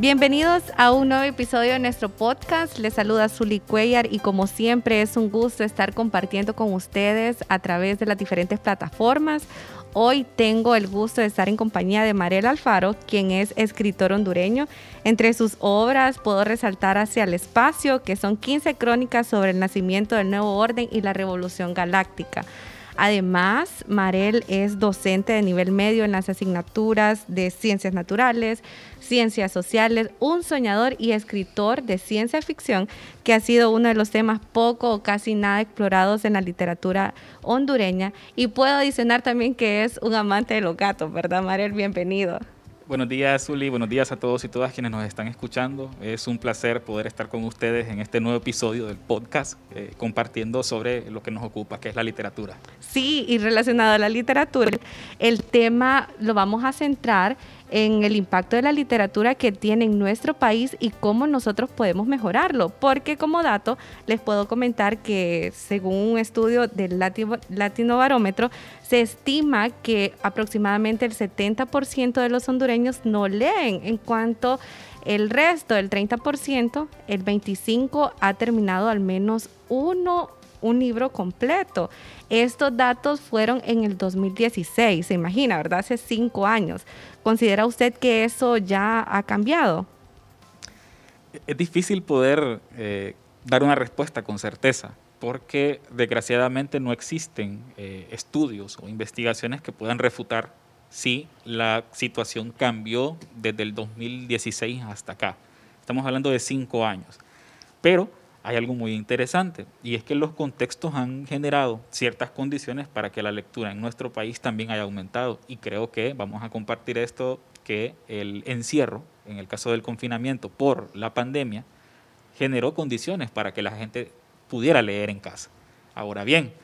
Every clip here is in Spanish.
Bienvenidos a un nuevo episodio de nuestro podcast. Les saluda Zuli Cuellar y como siempre es un gusto estar compartiendo con ustedes a través de las diferentes plataformas. Hoy tengo el gusto de estar en compañía de Mariel Alfaro, quien es escritor hondureño. Entre sus obras puedo resaltar Hacia el Espacio, que son 15 crónicas sobre el nacimiento del nuevo orden y la revolución galáctica. Además, Marel es docente de nivel medio en las asignaturas de ciencias naturales, ciencias sociales, un soñador y escritor de ciencia ficción que ha sido uno de los temas poco o casi nada explorados en la literatura hondureña. Y puedo adicionar también que es un amante de los gatos, ¿verdad, Marel? Bienvenido. Buenos días, Zuli. Buenos días a todos y todas quienes nos están escuchando. Es un placer poder estar con ustedes en este nuevo episodio del podcast, eh, compartiendo sobre lo que nos ocupa, que es la literatura. Sí, y relacionado a la literatura, el tema lo vamos a centrar en el impacto de la literatura que tiene en nuestro país y cómo nosotros podemos mejorarlo. Porque como dato les puedo comentar que según un estudio del Latino, Barómetro, se estima que aproximadamente el 70% de los hondureños no leen en cuanto el resto, el 30%, el 25% ha terminado al menos uno un libro completo. Estos datos fueron en el 2016, se imagina, ¿verdad? Hace cinco años. ¿Considera usted que eso ya ha cambiado? Es difícil poder eh, dar una respuesta con certeza, porque desgraciadamente no existen eh, estudios o investigaciones que puedan refutar si la situación cambió desde el 2016 hasta acá. Estamos hablando de cinco años. Pero hay algo muy interesante y es que los contextos han generado ciertas condiciones para que la lectura en nuestro país también haya aumentado y creo que vamos a compartir esto que el encierro, en el caso del confinamiento por la pandemia, generó condiciones para que la gente pudiera leer en casa. Ahora bien,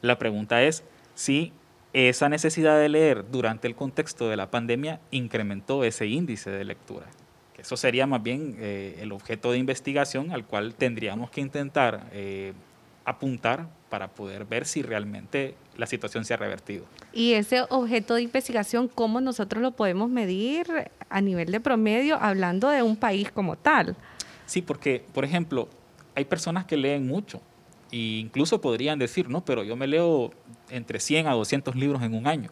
la pregunta es si esa necesidad de leer durante el contexto de la pandemia incrementó ese índice de lectura. Eso sería más bien eh, el objeto de investigación al cual tendríamos que intentar eh, apuntar para poder ver si realmente la situación se ha revertido. Y ese objeto de investigación, ¿cómo nosotros lo podemos medir a nivel de promedio, hablando de un país como tal? Sí, porque, por ejemplo, hay personas que leen mucho e incluso podrían decir, no, pero yo me leo entre 100 a 200 libros en un año.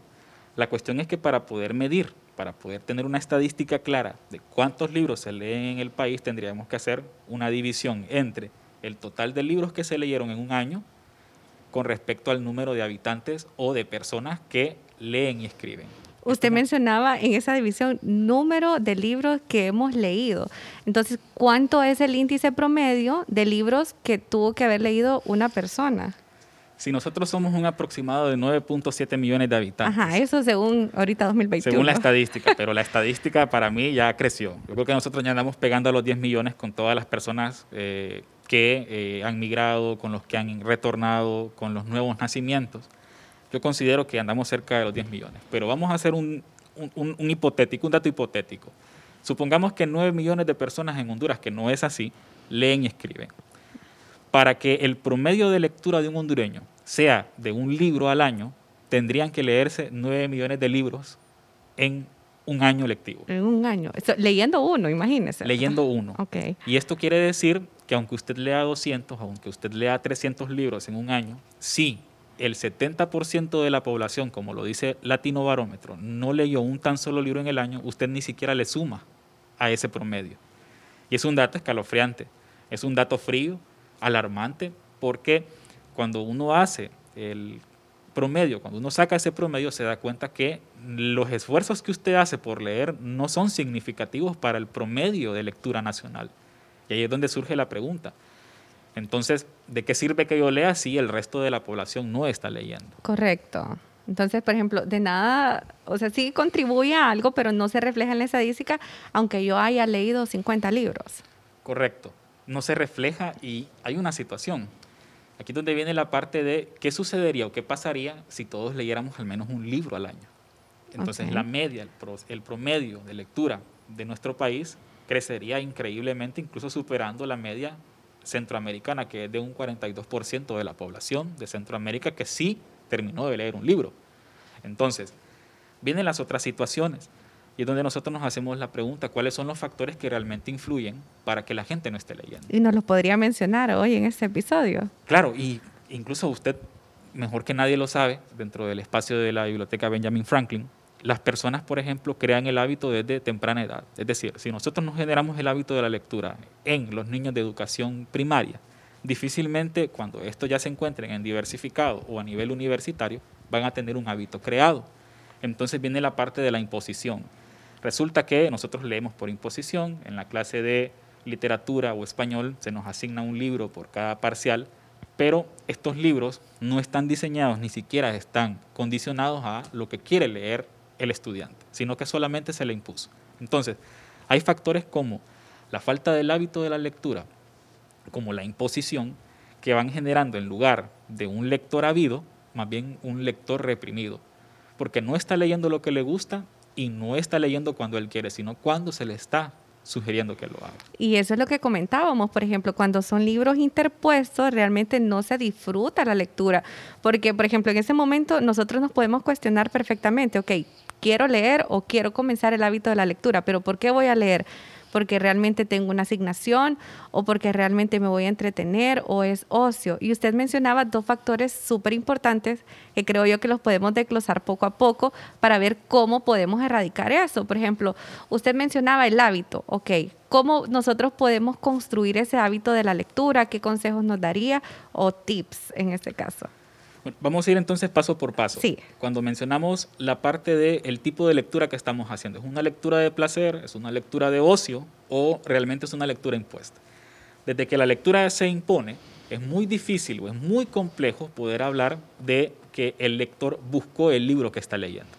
La cuestión es que para poder medir para poder tener una estadística clara de cuántos libros se leen en el país, tendríamos que hacer una división entre el total de libros que se leyeron en un año con respecto al número de habitantes o de personas que leen y escriben. Usted mencionaba en esa división número de libros que hemos leído. Entonces, ¿cuánto es el índice promedio de libros que tuvo que haber leído una persona? Si nosotros somos un aproximado de 9.7 millones de habitantes. Ajá, eso según ahorita 2021. Según la estadística, pero la estadística para mí ya creció. Yo creo que nosotros ya andamos pegando a los 10 millones con todas las personas eh, que eh, han migrado, con los que han retornado, con los nuevos nacimientos. Yo considero que andamos cerca de los 10 millones. Pero vamos a hacer un, un, un hipotético, un dato hipotético. Supongamos que 9 millones de personas en Honduras, que no es así, leen y escriben para que el promedio de lectura de un hondureño sea de un libro al año, tendrían que leerse 9 millones de libros en un año lectivo. En un año. leyendo uno, imagínese. Leyendo uno. Okay. Y esto quiere decir que aunque usted lea 200, aunque usted lea 300 libros en un año, si el 70% de la población, como lo dice Latino Barómetro, no leyó un tan solo libro en el año, usted ni siquiera le suma a ese promedio. Y es un dato escalofriante, es un dato frío, alarmante porque cuando uno hace el promedio, cuando uno saca ese promedio se da cuenta que los esfuerzos que usted hace por leer no son significativos para el promedio de lectura nacional. Y ahí es donde surge la pregunta. Entonces, ¿de qué sirve que yo lea si el resto de la población no está leyendo? Correcto. Entonces, por ejemplo, de nada, o sea, sí contribuye a algo, pero no se refleja en la estadística, aunque yo haya leído 50 libros. Correcto, no se refleja y hay una situación. Aquí es donde viene la parte de qué sucedería o qué pasaría si todos leyéramos al menos un libro al año. Entonces, la media, el, promedio de lectura de nuestro país crecería increíblemente, incluso superando la media centroamericana, que es de un 42% de la población de Centroamérica que sí terminó de leer un libro. Entonces, vienen las otras situaciones y es donde nosotros nos hacemos la pregunta, ¿cuáles son los factores que realmente influyen para que la gente no esté leyendo? Y nos los podría mencionar hoy en este episodio. Claro, y incluso usted, mejor que nadie lo sabe, dentro del espacio de la biblioteca Benjamin Franklin, las personas, por ejemplo, crean el hábito desde temprana edad. Es decir, si nosotros no generamos el hábito de la lectura en los niños de educación primaria, difícilmente cuando esto ya se encuentren en diversificado o a nivel universitario, van a tener un hábito creado. Entonces viene la parte de la imposición. Resulta que nosotros leemos por imposición, en la clase de literatura o español se nos asigna un libro por cada parcial, pero estos libros no están diseñados, ni siquiera están condicionados a lo que quiere leer el estudiante, sino que solamente se le impuso. Entonces, hay factores como la falta del hábito de la lectura, como la imposición, que van generando en lugar de un lector habido, más bien un lector reprimido, porque no está leyendo lo que le gusta y no está leyendo cuando él quiere, sino cuando se le está sugiriendo que lo haga. Y eso es lo que comentábamos, por ejemplo, cuando son libros interpuestos, realmente no se disfruta la lectura, porque, por ejemplo, en ese momento nosotros nos podemos cuestionar perfectamente, ok, quiero leer o quiero comenzar el hábito de la lectura, pero ¿por qué voy a leer? Porque realmente tengo una asignación o porque realmente me voy a entretener o es ocio. Y usted mencionaba dos factores súper importantes que creo yo que los podemos desglosar poco a poco para ver cómo podemos erradicar eso. Por ejemplo, usted mencionaba el hábito, ok. ¿Cómo nosotros podemos construir ese hábito de la lectura? ¿Qué consejos nos daría o tips en este caso? Vamos a ir entonces paso por paso. Sí. Cuando mencionamos la parte del tipo de lectura que estamos haciendo, ¿es una lectura de placer, es una lectura de ocio o realmente es una lectura impuesta? Desde que la lectura se impone, es muy difícil o es muy complejo poder hablar de que el lector buscó el libro que está leyendo.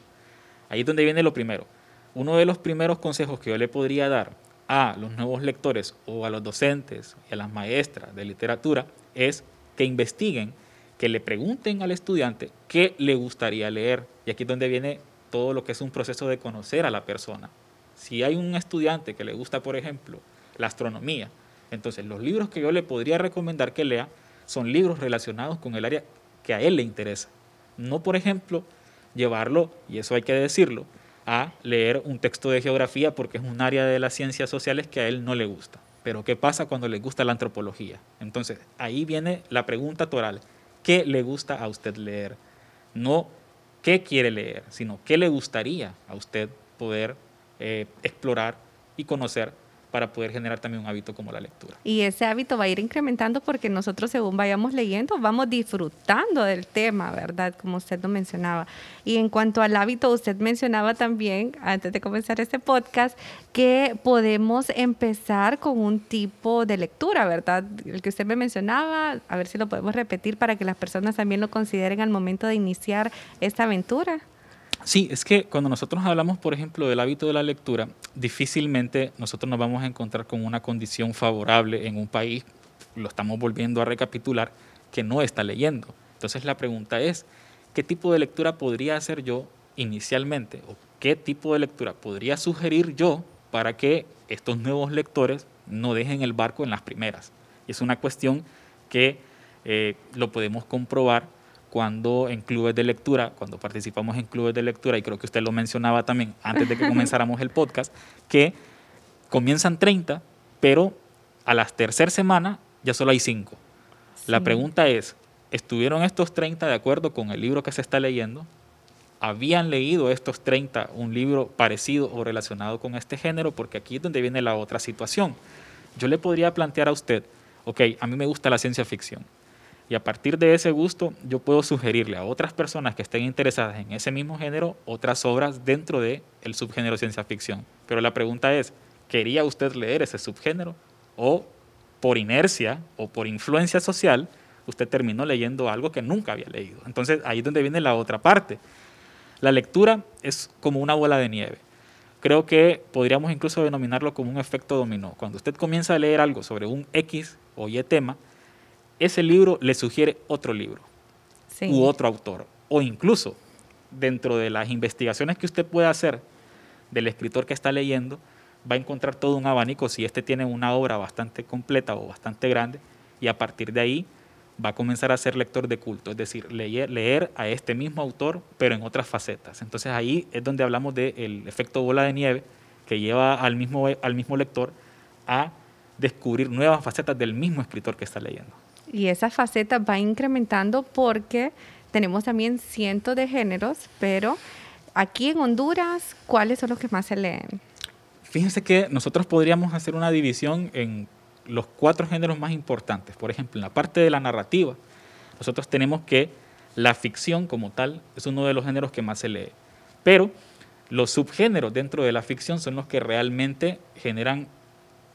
Ahí es donde viene lo primero. Uno de los primeros consejos que yo le podría dar a los nuevos lectores o a los docentes y a las maestras de literatura es que investiguen que le pregunten al estudiante qué le gustaría leer. Y aquí es donde viene todo lo que es un proceso de conocer a la persona. Si hay un estudiante que le gusta, por ejemplo, la astronomía, entonces los libros que yo le podría recomendar que lea son libros relacionados con el área que a él le interesa. No, por ejemplo, llevarlo, y eso hay que decirlo, a leer un texto de geografía porque es un área de las ciencias sociales que a él no le gusta. Pero ¿qué pasa cuando le gusta la antropología? Entonces, ahí viene la pregunta toral qué le gusta a usted leer. No qué quiere leer, sino qué le gustaría a usted poder eh, explorar y conocer para poder generar también un hábito como la lectura. Y ese hábito va a ir incrementando porque nosotros según vayamos leyendo vamos disfrutando del tema, ¿verdad? Como usted lo mencionaba. Y en cuanto al hábito, usted mencionaba también, antes de comenzar este podcast, que podemos empezar con un tipo de lectura, ¿verdad? El que usted me mencionaba, a ver si lo podemos repetir para que las personas también lo consideren al momento de iniciar esta aventura. Sí, es que cuando nosotros hablamos, por ejemplo, del hábito de la lectura, difícilmente nosotros nos vamos a encontrar con una condición favorable en un país, lo estamos volviendo a recapitular, que no está leyendo. Entonces la pregunta es, ¿qué tipo de lectura podría hacer yo inicialmente? ¿O qué tipo de lectura podría sugerir yo para que estos nuevos lectores no dejen el barco en las primeras? Y es una cuestión que eh, lo podemos comprobar cuando en clubes de lectura, cuando participamos en clubes de lectura, y creo que usted lo mencionaba también antes de que comenzáramos el podcast, que comienzan 30, pero a la tercera semana ya solo hay 5. La pregunta es, ¿estuvieron estos 30 de acuerdo con el libro que se está leyendo? ¿Habían leído estos 30 un libro parecido o relacionado con este género? Porque aquí es donde viene la otra situación. Yo le podría plantear a usted, ok, a mí me gusta la ciencia ficción y a partir de ese gusto yo puedo sugerirle a otras personas que estén interesadas en ese mismo género otras obras dentro del el subgénero ciencia ficción. Pero la pregunta es, ¿quería usted leer ese subgénero? O por inercia o por influencia social, usted terminó leyendo algo que nunca había leído. Entonces ahí es donde viene la otra parte. La lectura es como una bola de nieve. Creo que podríamos incluso denominarlo como un efecto dominó. Cuando usted comienza a leer algo sobre un X o Y tema, ese libro le sugiere otro libro u otro autor. O incluso dentro de las investigaciones que usted puede hacer del escritor que está leyendo, va a encontrar todo un abanico si este tiene una obra bastante completa o bastante grande y a partir de ahí va a comenzar a ser lector de culto, es decir, leer, leer a este mismo autor pero en otras facetas. Entonces ahí es donde hablamos del efecto bola de nieve que lleva al mismo, al mismo lector a descubrir nuevas facetas del mismo escritor que está leyendo. Y esa faceta va incrementando porque tenemos también cientos de géneros, pero aquí en Honduras, ¿cuáles son los que más se leen? Fíjense que nosotros podríamos hacer una división en los cuatro géneros más importantes. Por ejemplo, en la parte de la narrativa, nosotros tenemos que la ficción como tal es uno de los géneros que más se lee. Pero los subgéneros dentro de la ficción son los que realmente generan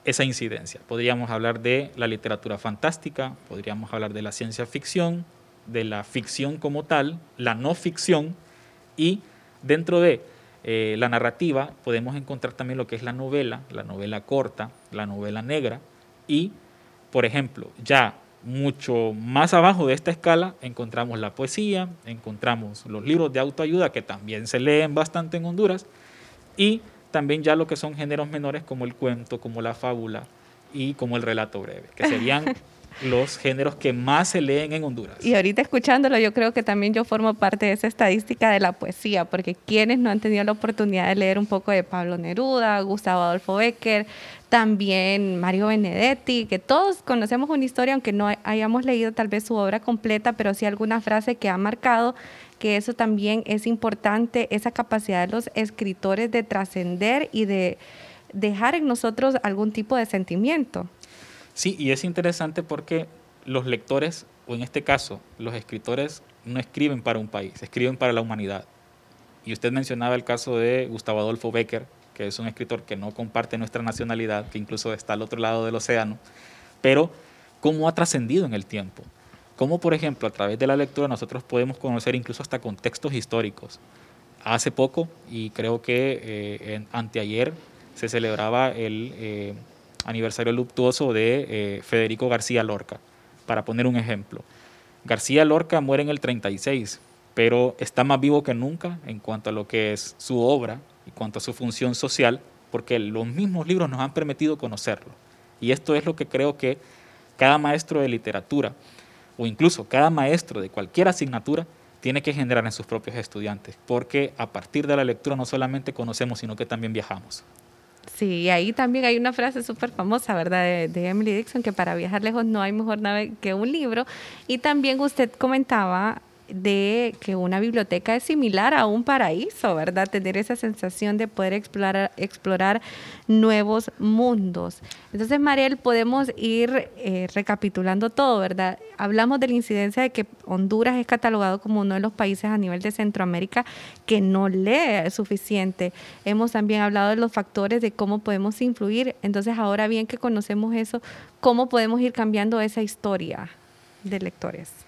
esa incidencia. Podríamos hablar de la literatura fantástica, podríamos hablar de la ciencia ficción, de la ficción como tal, la no ficción y dentro de eh, la narrativa podemos encontrar también lo que es la novela, la novela corta, la novela negra y, por ejemplo, ya mucho más abajo de esta escala encontramos la poesía, encontramos los libros de autoayuda que también se leen bastante en Honduras y también ya lo que son géneros menores como el cuento, como la fábula y como el relato breve, que serían los géneros que más se leen en Honduras. Y ahorita escuchándolo, yo creo que también yo formo parte de esa estadística de la poesía, porque quienes no han tenido la oportunidad de leer un poco de Pablo Neruda, Gustavo Adolfo Becker, también Mario Benedetti, que todos conocemos una historia, aunque no hayamos leído tal vez su obra completa, pero sí alguna frase que ha marcado que eso también es importante, esa capacidad de los escritores de trascender y de dejar en nosotros algún tipo de sentimiento. Sí, y es interesante porque los lectores, o en este caso, los escritores, no escriben para un país, escriben para la humanidad. Y usted mencionaba el caso de Gustavo Adolfo Becker, que es un escritor que no comparte nuestra nacionalidad, que incluso está al otro lado del océano, pero cómo ha trascendido en el tiempo. Cómo, por ejemplo, a través de la lectura nosotros podemos conocer incluso hasta contextos históricos. Hace poco, y creo que eh, anteayer, se celebraba el eh, aniversario luctuoso de eh, Federico García Lorca, para poner un ejemplo. García Lorca muere en el 36, pero está más vivo que nunca en cuanto a lo que es su obra y cuanto a su función social, porque los mismos libros nos han permitido conocerlo. Y esto es lo que creo que cada maestro de literatura, o incluso cada maestro de cualquier asignatura, tiene que generar en sus propios estudiantes, porque a partir de la lectura no solamente conocemos, sino que también viajamos. Sí, y ahí también hay una frase súper famosa, ¿verdad? De, Emily Dixon, que para viajar lejos no hay mejor nave que un libro. Y también usted comentaba de que una biblioteca es similar a un paraíso, ¿verdad? Tener esa sensación de poder explorar, explorar nuevos mundos. Entonces, Mariel, podemos ir eh, recapitulando todo, ¿verdad? Hablamos de la incidencia de que Honduras es catalogado como uno de los países a nivel de Centroamérica que no lee suficiente. Hemos también hablado de los factores de cómo podemos influir. Entonces, ahora bien que conocemos eso, ¿cómo podemos ir cambiando esa historia de lectores?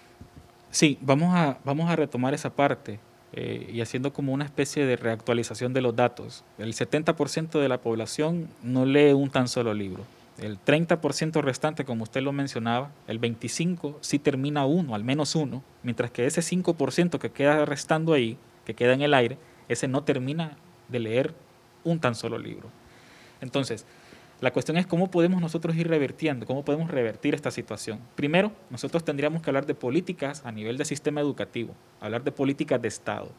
Sí, vamos a, vamos a retomar esa parte eh, y haciendo como una especie de reactualización de los datos. El 70% de la población no lee un tan solo libro. El 30% restante, como usted lo mencionaba, el 25% sí termina uno, al menos uno, mientras que ese 5% que queda restando ahí, que queda en el aire, ese no termina de leer un tan solo libro. Entonces, la cuestión es cómo podemos nosotros ir revertiendo, cómo podemos revertir esta situación. Primero, nosotros tendríamos que hablar de políticas a nivel de sistema educativo, hablar de políticas de Estado.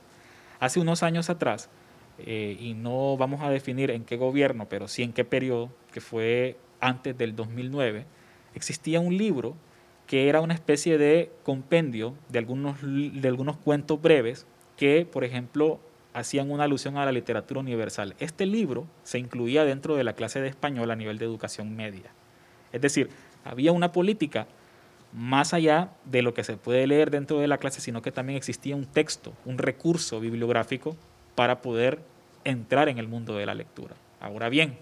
Hace unos años atrás, eh, y no vamos a definir en qué gobierno, pero sí en qué periodo, que fue antes del 2009, existía un libro que era una especie de compendio de algunos, de algunos cuentos breves que, por ejemplo, hacían una alusión a la literatura universal. Este libro se incluía dentro de la clase de español a nivel de educación media. Es decir, había una política más allá de lo que se puede leer dentro de la clase, sino que también existía un texto, un recurso bibliográfico para poder entrar en el mundo de la lectura. Ahora bien,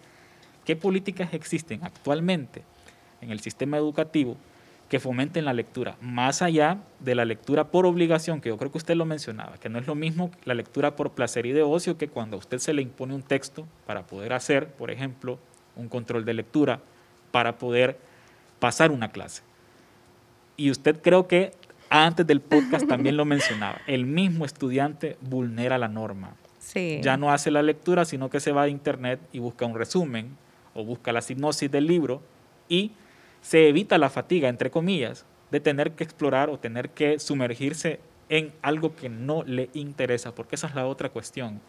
¿qué políticas existen actualmente en el sistema educativo que fomenten la lectura, más allá de la lectura por obligación, que yo creo que usted lo mencionaba, que no es lo mismo la lectura por placer y de ocio que cuando a usted se le impone un texto para poder hacer, por ejemplo, un control de lectura, para poder pasar una clase. Y usted creo que antes del podcast también lo mencionaba, el mismo estudiante vulnera la norma. Sí. Ya no hace la lectura, sino que se va a internet y busca un resumen o busca la hipnosis del libro y se evita la fatiga, entre comillas, de tener que explorar o tener que sumergirse en algo que no le interesa, porque esa es la otra cuestión.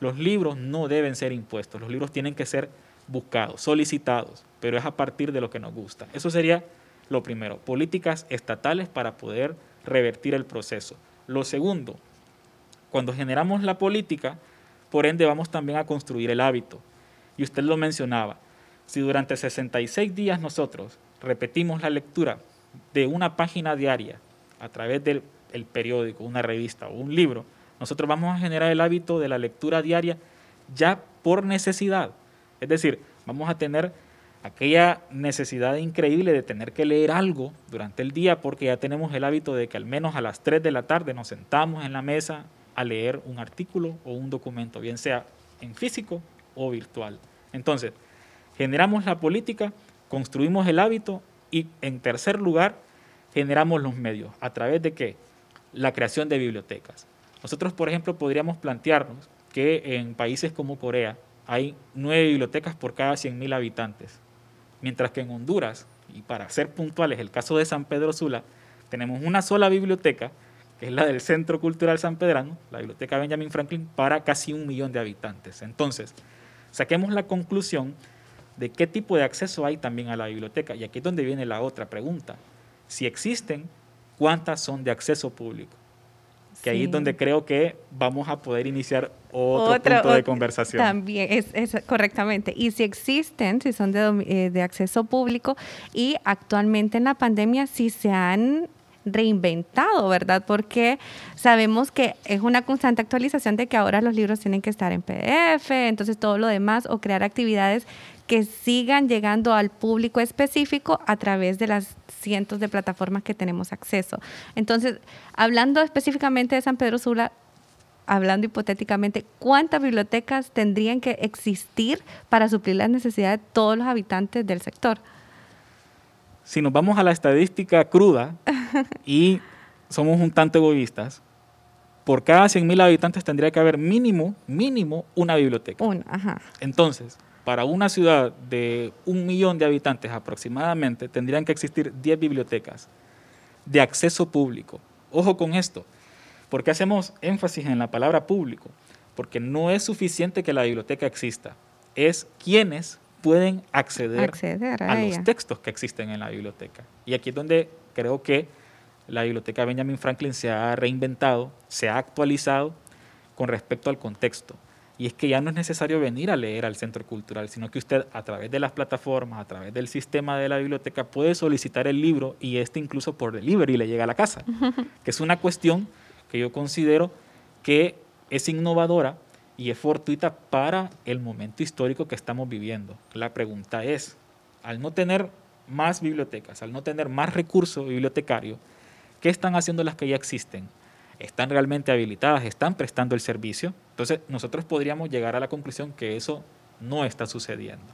Los libros no deben ser impuestos, los libros tienen que ser buscados, solicitados, pero es a partir de lo que nos gusta. Eso sería lo primero, políticas estatales para poder revertir el proceso. Lo segundo, cuando generamos la política, por ende vamos también a construir el hábito. Y usted lo mencionaba, si durante 66 días nosotros repetimos la lectura de una página diaria a través del periódico, una revista o un libro, nosotros vamos a generar el hábito de la lectura diaria ya por necesidad. Es decir, vamos a tener aquella necesidad increíble de tener que leer algo durante el día porque ya tenemos el hábito de que al menos a las 3 de la tarde nos sentamos en la mesa a leer un artículo o un documento, bien sea en físico o virtual. Entonces, generamos la política construimos el hábito y en tercer lugar generamos los medios. ¿A través de qué? La creación de bibliotecas. Nosotros, por ejemplo, podríamos plantearnos que en países como Corea hay nueve bibliotecas por cada 100.000 habitantes, mientras que en Honduras, y para ser puntuales, el caso de San Pedro Sula, tenemos una sola biblioteca, que es la del Centro Cultural San Pedrano, la Biblioteca Benjamin Franklin, para casi un millón de habitantes. Entonces, saquemos la conclusión de qué tipo de acceso hay también a la biblioteca. Y aquí es donde viene la otra pregunta. Si existen, ¿cuántas son de acceso público? Que ahí es donde creo que vamos a poder iniciar otro, punto de conversación. También, es, correctamente. Y si existen, si son de, eh, de acceso público y actualmente en la pandemia, si se han reinventado, ¿verdad? Porque sabemos que es una constante actualización de que ahora los libros tienen que estar en PDF, entonces todo lo demás, o crear actividades que sigan llegando al público específico a través de las cientos de plataformas que tenemos acceso. Entonces, hablando específicamente de San Pedro Sula, hablando hipotéticamente, ¿cuántas bibliotecas tendrían que existir para suplir las necesidades de todos los habitantes del sector? Si nos vamos a la estadística cruda y somos un tanto egoístas, por cada 100.000 habitantes tendría que haber mínimo, mínimo una biblioteca. Una, ajá. Entonces, para una ciudad de un millón de habitantes aproximadamente, tendrían que existir 10 bibliotecas de acceso público. Ojo con esto, porque hacemos énfasis en la palabra público, porque no es suficiente que la biblioteca exista, es quienes pueden acceder, a, los textos que existen en la biblioteca. Y aquí es donde creo que la biblioteca Benjamin Franklin se ha reinventado, se ha actualizado con respecto al contexto. Y es que ya no es necesario venir a leer al centro cultural, sino que usted a través de las plataformas, a través del sistema de la biblioteca, puede solicitar el libro y este incluso por delivery le llega a la casa, que es una cuestión que yo considero que es innovadora y es fortuita para el momento histórico que estamos viviendo. La pregunta es, al no tener más bibliotecas, al no tener más recursos bibliotecarios, ¿qué están haciendo las que ya existen? ¿Están realmente habilitadas? ¿Están prestando el servicio? Entonces, nosotros podríamos llegar a la conclusión que eso no está sucediendo.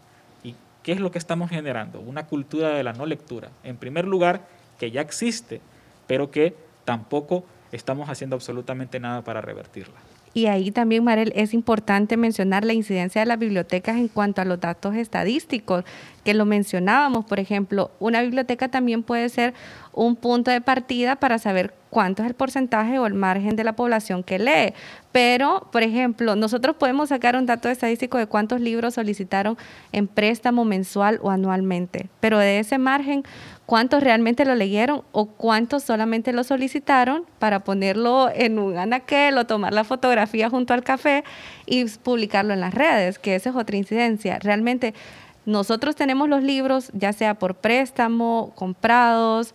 ¿Y qué es lo que estamos generando? Una cultura de la no lectura. En primer lugar, que ya existe, pero que tampoco estamos haciendo absolutamente nada para revertirla. Y ahí también, Marel, es importante mencionar la incidencia de las bibliotecas en cuanto a los datos estadísticos, que lo mencionábamos. Por ejemplo, una biblioteca también puede ser un punto de partida para saber cuánto es el porcentaje o el margen de la población que lee. Pero, por ejemplo, nosotros podemos sacar un dato estadístico de cuántos libros solicitaron en préstamo mensual o anualmente, pero de ese margen, cuántos realmente lo leyeron o cuántos solamente lo solicitaron para ponerlo en un anaquel o tomar la fotografía junto al café y publicarlo en las redes, que esa es otra incidencia. Realmente nosotros tenemos los libros, ya sea por préstamo, comprados,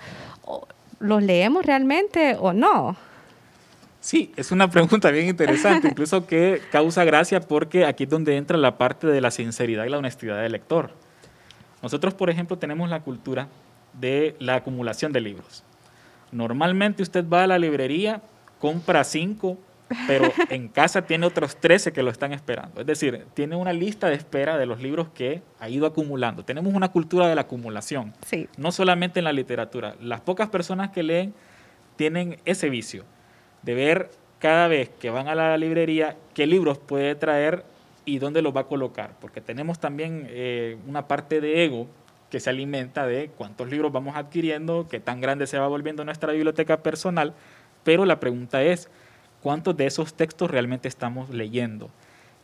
¿los leemos realmente o no? Sí, es una pregunta bien interesante, incluso que causa gracia porque aquí es donde entra la parte de la sinceridad y la honestidad del lector. Nosotros, por ejemplo, tenemos la cultura de la acumulación de libros. Normalmente usted va a la librería, compra cinco, pero en casa tiene otros 13 que lo están esperando. Es decir, tiene una lista de espera de los libros que ha ido acumulando. Tenemos una cultura de la acumulación, Sí. no solamente en la literatura. Las pocas personas que leen tienen ese vicio de ver cada vez que van a la librería qué libros puede traer y dónde los va a colocar, porque tenemos también eh, una parte de ego que se alimenta de cuántos libros vamos adquiriendo, qué tan grande se va volviendo nuestra biblioteca personal, pero la pregunta es, ¿cuántos de esos textos realmente estamos leyendo?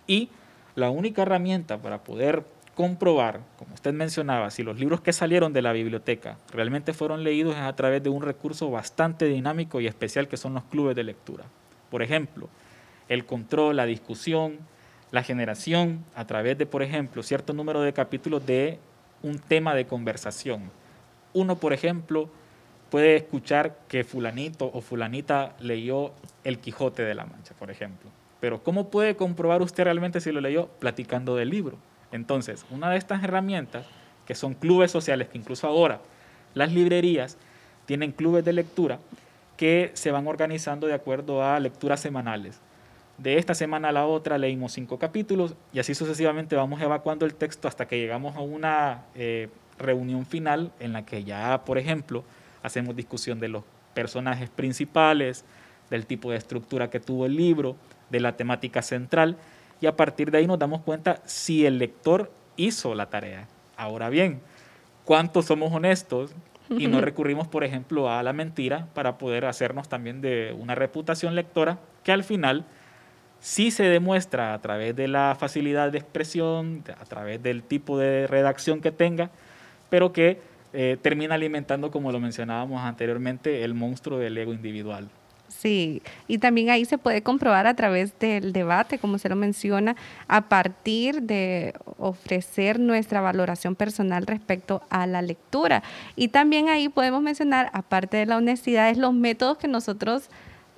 Y la única herramienta para poder comprobar, como usted mencionaba, si los libros que salieron de la biblioteca realmente fueron leídos es a través de un recurso bastante dinámico y especial que son los clubes de lectura. Por ejemplo, el control, la discusión, la generación a través de, por ejemplo, cierto número de capítulos de un tema de conversación. Uno, por ejemplo, puede escuchar que fulanito o fulanita leyó El Quijote de la Mancha, por ejemplo. Pero ¿cómo puede comprobar usted realmente si lo leyó? Platicando del libro. Entonces, una de estas herramientas, que son clubes sociales, que incluso ahora las librerías tienen clubes de lectura que se van organizando de acuerdo a lecturas semanales. De esta semana a la otra leímos cinco capítulos y así sucesivamente vamos evacuando el texto hasta que llegamos a una eh, reunión final en la que ya, por ejemplo, hacemos discusión de los personajes principales, del tipo de estructura que tuvo el libro, de la temática central y a partir de ahí nos damos cuenta si el lector hizo la tarea. Ahora bien, ¿cuántos somos honestos y no recurrimos, por ejemplo, a la mentira para poder hacernos también de una reputación lectora que al final sí se demuestra a través de la facilidad de expresión, a través del tipo de redacción que tenga, pero que eh, termina alimentando, como lo mencionábamos anteriormente, el monstruo del ego individual. Sí, y también ahí se puede comprobar a través del debate, como se lo menciona, a partir de ofrecer nuestra valoración personal respecto a la lectura. Y también ahí podemos mencionar, aparte de la honestidad, es los métodos que nosotros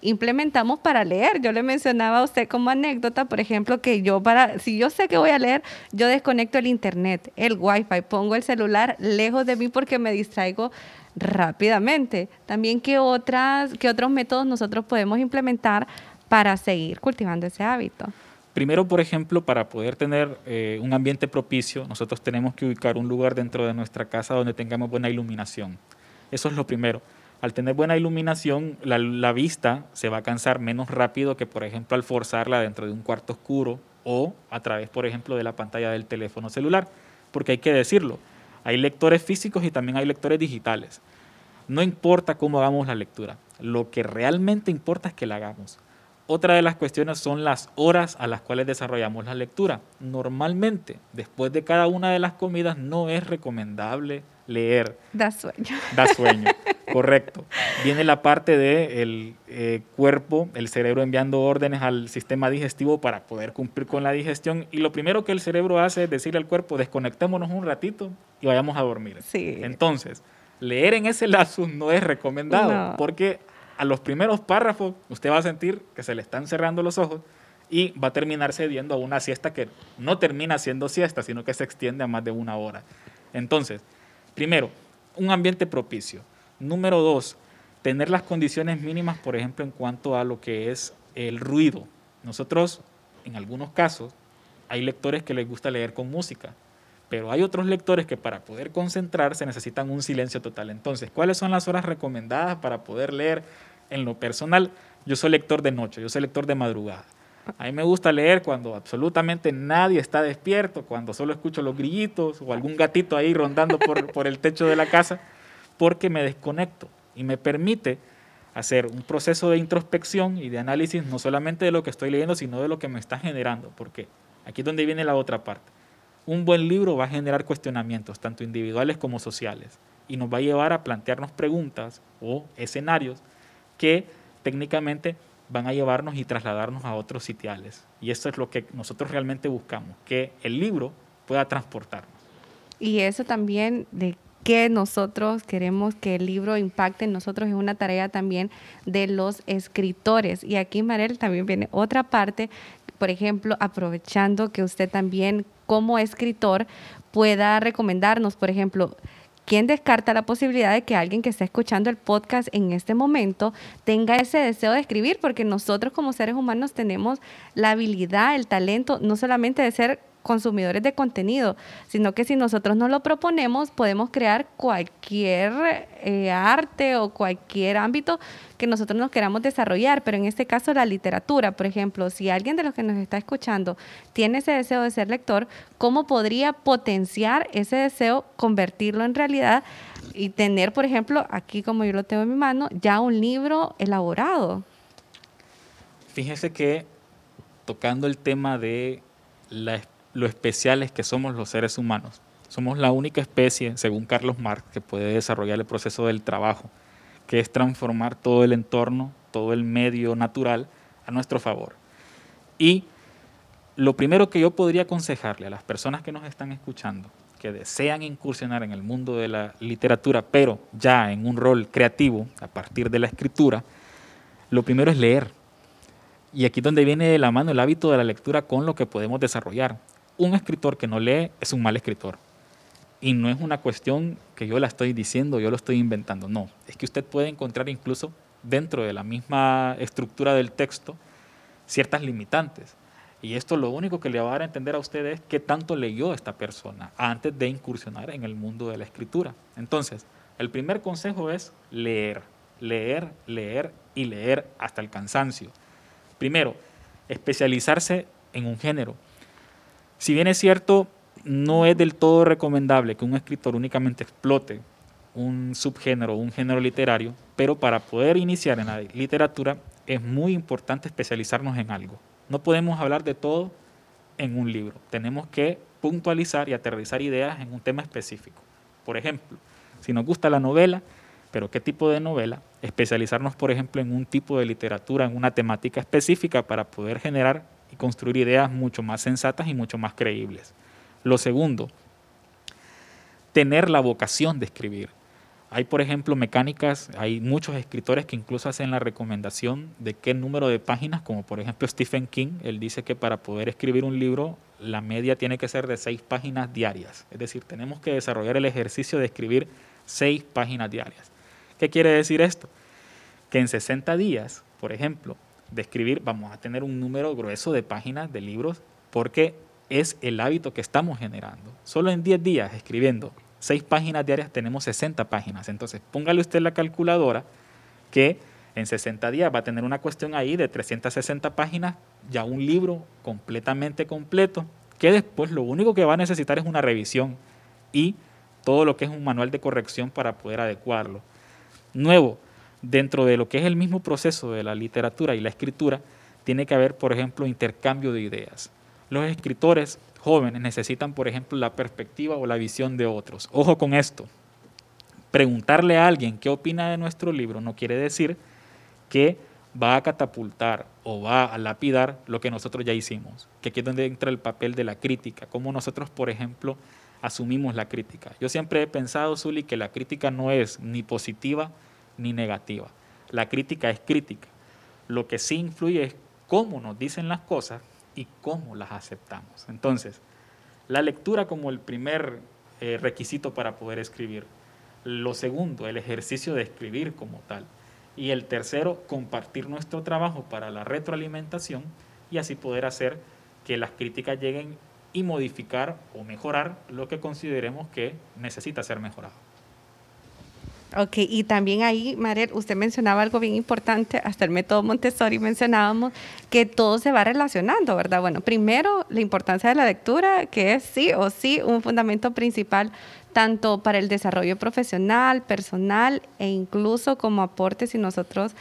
implementamos para leer. Yo le mencionaba a usted como anécdota, por ejemplo, que yo para, si yo sé que voy a leer, yo desconecto el internet, el wifi, pongo el celular lejos de mí porque me distraigo rápidamente. También qué otras, qué otros métodos nosotros podemos implementar para seguir cultivando ese hábito. Primero, por ejemplo, para poder tener eh, un ambiente propicio, nosotros tenemos que ubicar un lugar dentro de nuestra casa donde tengamos buena iluminación. Eso es lo primero. Al tener buena iluminación, la, la vista se va a cansar menos rápido que, por ejemplo, al forzarla dentro de un cuarto oscuro o a través, por ejemplo, de la pantalla del teléfono celular. Porque hay que decirlo, hay lectores físicos y también hay lectores digitales. No importa cómo hagamos la lectura, lo que realmente importa es que la hagamos. Otra de las cuestiones son las horas a las cuales desarrollamos la lectura. Normalmente, después de cada una de las comidas, no es recomendable leer. Da sueño. Da sueño, correcto. Viene la parte del eh, cuerpo, el cerebro enviando órdenes al sistema digestivo para poder cumplir con la digestión. Y lo primero que el cerebro hace es decirle al cuerpo, desconectémonos un ratito y vayamos a dormir. Sí. Entonces, leer en ese lapsus no es recomendado No. porque a los primeros párrafos usted va a sentir que se le están cerrando los ojos y va a terminar cediendo a una siesta que no termina siendo siesta, sino que se extiende a más de una hora. Entonces, primero, un ambiente propicio. Número dos, tener las condiciones mínimas, por ejemplo, en cuanto a lo que es el ruido. Nosotros, en algunos casos, hay lectores que les gusta leer con música, pero hay otros lectores que para poder concentrarse necesitan un silencio total. Entonces, ¿cuáles son las horas recomendadas para poder leer? En lo personal, yo soy lector de noche, yo soy lector de madrugada. A mí me gusta leer cuando absolutamente nadie está despierto, cuando solo escucho los grillitos o algún gatito ahí rondando por, por el techo de la casa, porque me desconecto y me permite hacer un proceso de introspección y de análisis no solamente de lo que estoy leyendo, sino de lo que me está generando, porque aquí es donde viene la otra parte. Un buen libro va a generar cuestionamientos, tanto individuales como sociales, y nos va a llevar a plantearnos preguntas o escenarios que técnicamente van a llevarnos y trasladarnos a otros sitiales. Y eso es lo que nosotros realmente buscamos, que el libro pueda transportarnos. Y eso también de que nosotros queremos que el libro impacte en nosotros es una tarea también de los escritores. Y aquí, Marel, también viene otra parte, por ejemplo, aprovechando que usted también como escritor pueda recomendarnos, por ejemplo, ¿Quién descarta la posibilidad de que alguien que esté escuchando el podcast en este momento tenga ese deseo de escribir? Porque nosotros como seres humanos tenemos la habilidad, el talento, no solamente de ser consumidores de contenido, sino que si nosotros nos lo proponemos, podemos crear cualquier eh, arte o cualquier ámbito que nosotros nos queramos desarrollar, pero en este caso la literatura, por ejemplo, si alguien de los que nos está escuchando tiene ese deseo de ser lector, ¿cómo podría potenciar ese deseo, convertirlo en realidad y tener, por ejemplo, aquí como yo lo tengo en mi mano, ya un libro elaborado? Fíjese que tocando el tema de la lo especiales que somos los seres humanos. Somos la única especie, según Carlos Marx, que puede desarrollar el proceso del trabajo, que es transformar todo el entorno, todo el medio natural a nuestro favor. Y lo primero que yo podría aconsejarle a las personas que nos están escuchando, que desean incursionar en el mundo de la literatura, pero ya en un rol creativo a partir de la escritura, lo primero es leer. Y aquí es donde viene de la mano el hábito de la lectura con lo que podemos desarrollar un escritor que no lee es un mal escritor. Y no es una cuestión que yo la estoy diciendo, yo lo estoy inventando. No, es que usted puede encontrar incluso dentro de la misma estructura del texto ciertas limitantes. Y esto lo único que le va a dar a entender a usted es qué tanto leyó esta persona antes de incursionar en el mundo de la escritura. Entonces, el primer consejo es leer, leer, leer y leer hasta el cansancio. Primero, especializarse en un género. Si bien es cierto, no es del todo recomendable que un escritor únicamente explote un subgénero, un género literario, pero para poder iniciar en la literatura es muy importante especializarnos en algo. No podemos hablar de todo en un libro. Tenemos que puntualizar y aterrizar ideas en un tema específico. Por ejemplo, si nos gusta la novela, pero ¿qué tipo de novela? Especializarnos, por ejemplo, en un tipo de literatura, en una temática específica para poder generar construir ideas mucho más sensatas y mucho más creíbles. Lo segundo, tener la vocación de escribir. Hay, por ejemplo, mecánicas, hay muchos escritores que incluso hacen la recomendación de qué número de páginas, como por ejemplo Stephen King, él dice que para poder escribir un libro la media tiene que ser de seis páginas diarias. Es decir, tenemos que desarrollar el ejercicio de escribir seis páginas diarias. ¿Qué quiere decir esto? Que en 60 días, por ejemplo, de escribir, vamos a tener un número grueso de páginas de libros porque es el hábito que estamos generando. Solo en 10 días escribiendo 6 páginas diarias tenemos 60 páginas. Entonces, póngale usted la calculadora que en 60 días va a tener una cuestión ahí de 360 páginas, ya un libro completamente completo, que después lo único que va a necesitar es una revisión y todo lo que es un manual de corrección para poder adecuarlo. Nuevo, dentro de lo que es el mismo proceso de la literatura y la escritura, tiene que haber, por ejemplo, intercambio de ideas. Los escritores jóvenes necesitan, por ejemplo, la perspectiva o la visión de otros. Ojo con esto. Preguntarle a alguien qué opina de nuestro libro no quiere decir que va a catapultar o va a lapidar lo que nosotros ya hicimos, que aquí es donde entra el papel de la crítica, como nosotros, por ejemplo, asumimos la crítica. Yo siempre he pensado, Zuli, que la crítica no es ni positiva ni negativa. La crítica es crítica. Lo que sí influye es cómo nos dicen las cosas y cómo las aceptamos. Entonces, la lectura como el primer eh, requisito para poder escribir. Lo segundo, el ejercicio de escribir como tal. Y el tercero, compartir nuestro trabajo para la retroalimentación y así poder hacer que las críticas lleguen y modificar o mejorar lo que consideremos que necesita ser mejorado. Ok, y también ahí, Mariel, usted mencionaba algo bien importante, hasta el método Montessori mencionábamos que todo se va relacionando, ¿verdad? Bueno, primero, la importancia de la lectura, que es sí o sí un fundamento principal tanto para el desarrollo profesional, personal e incluso como aporte si nosotros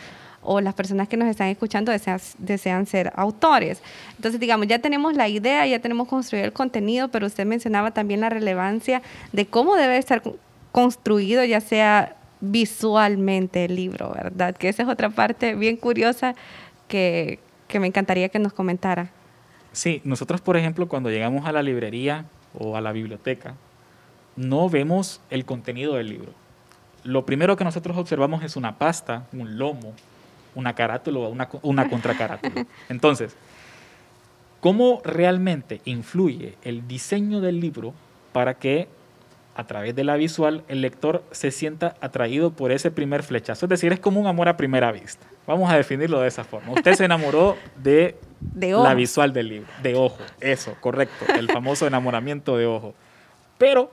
o las personas que nos están escuchando desean, desean ser autores. Entonces, digamos, ya tenemos la idea, ya tenemos construido el contenido, pero usted mencionaba también la relevancia de cómo debe estar construido, ya sea visualmente el libro, ¿verdad? Que esa es otra parte bien curiosa que, me encantaría que nos comentara. Sí, nosotros, por ejemplo, cuando llegamos a la librería o a la biblioteca, no vemos el contenido del libro. Lo primero que nosotros observamos es una pasta, un lomo, una carátula o una, una contracarátula. Entonces, ¿cómo realmente influye el diseño del libro para que a través de la visual, el lector se sienta atraído por ese primer flechazo. Es decir, es como un amor a primera vista. Vamos a definirlo de esa forma. Usted se enamoró de, la visual del libro, de ojo, eso, correcto, el famoso enamoramiento de ojo. Pero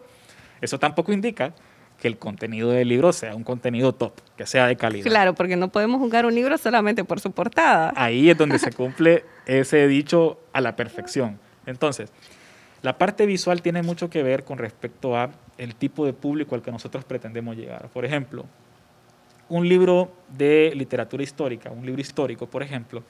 eso tampoco indica que el contenido del libro sea un contenido top, que sea de calidad. Claro, porque no podemos jugar un libro solamente por su portada. Ahí es donde se cumple ese dicho a la perfección. Entonces, la parte visual tiene mucho que ver con respecto a el tipo de público al que nosotros pretendemos llegar. Por ejemplo, un libro de literatura histórica, un libro histórico, por ejemplo,